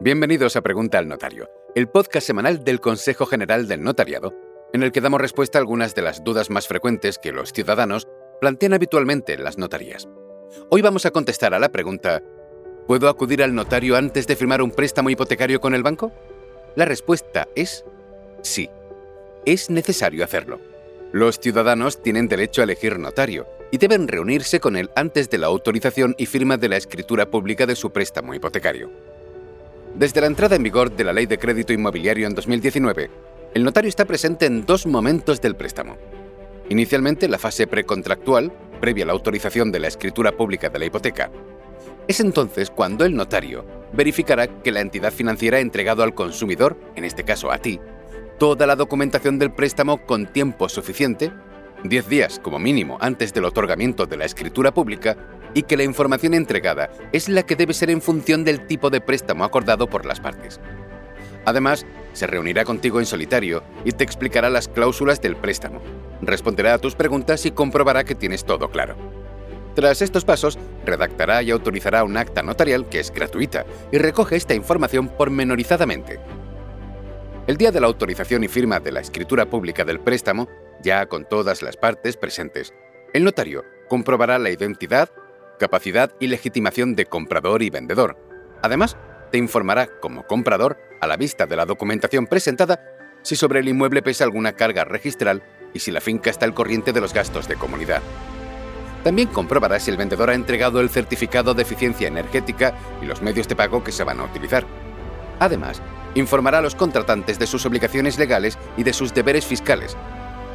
Bienvenidos a Pregunta al Notario, el podcast semanal del Consejo General del Notariado, en el que damos respuesta a algunas de las dudas más frecuentes que los ciudadanos plantean habitualmente en las notarías. Hoy vamos a contestar a la pregunta, ¿puedo acudir al notario antes de firmar un préstamo hipotecario con el banco? La respuesta es sí. Es necesario hacerlo. Los ciudadanos tienen derecho a elegir notario y deben reunirse con él antes de la autorización y firma de la escritura pública de su préstamo hipotecario. Desde la entrada en vigor de la Ley de Crédito Inmobiliario en 2019, el notario está presente en dos momentos del préstamo. Inicialmente, la fase precontractual, previa a la autorización de la escritura pública de la hipoteca. Es entonces cuando el notario verificará que la entidad financiera ha entregado al consumidor, en este caso a ti, toda la documentación del préstamo con tiempo suficiente, 10 días como mínimo antes del otorgamiento de la escritura pública, y que la información entregada es la que debe ser en función del tipo de préstamo acordado por las partes. Además, se reunirá contigo en solitario y te explicará las cláusulas del préstamo, responderá a tus preguntas y comprobará que tienes todo claro. Tras estos pasos, redactará y autorizará un acta notarial que es gratuita y recoge esta información pormenorizadamente. El día de la autorización y firma de la escritura pública del préstamo, ya con todas las partes presentes, el notario comprobará la identidad, capacidad y legitimación de comprador y vendedor. Además, te informará como comprador, a la vista de la documentación presentada, si sobre el inmueble pesa alguna carga registral y si la finca está al corriente de los gastos de comunidad. También comprobará si el vendedor ha entregado el certificado de eficiencia energética y los medios de pago que se van a utilizar. Además, informará a los contratantes de sus obligaciones legales y de sus deberes fiscales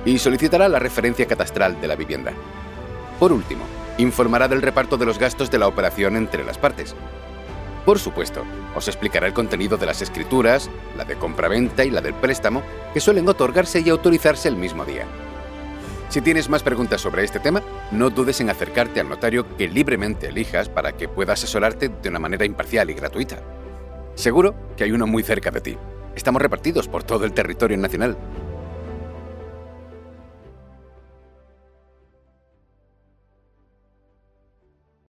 y solicitará la referencia catastral de la vivienda. Por último, informará del reparto de los gastos de la operación entre las partes. Por supuesto, os explicará el contenido de las escrituras, la de compraventa y la del préstamo, que suelen otorgarse y autorizarse el mismo día. Si tienes más preguntas sobre este tema, no dudes en acercarte al notario que libremente elijas para que pueda asesorarte de una manera imparcial y gratuita. Seguro que hay uno muy cerca de ti. Estamos repartidos por todo el territorio nacional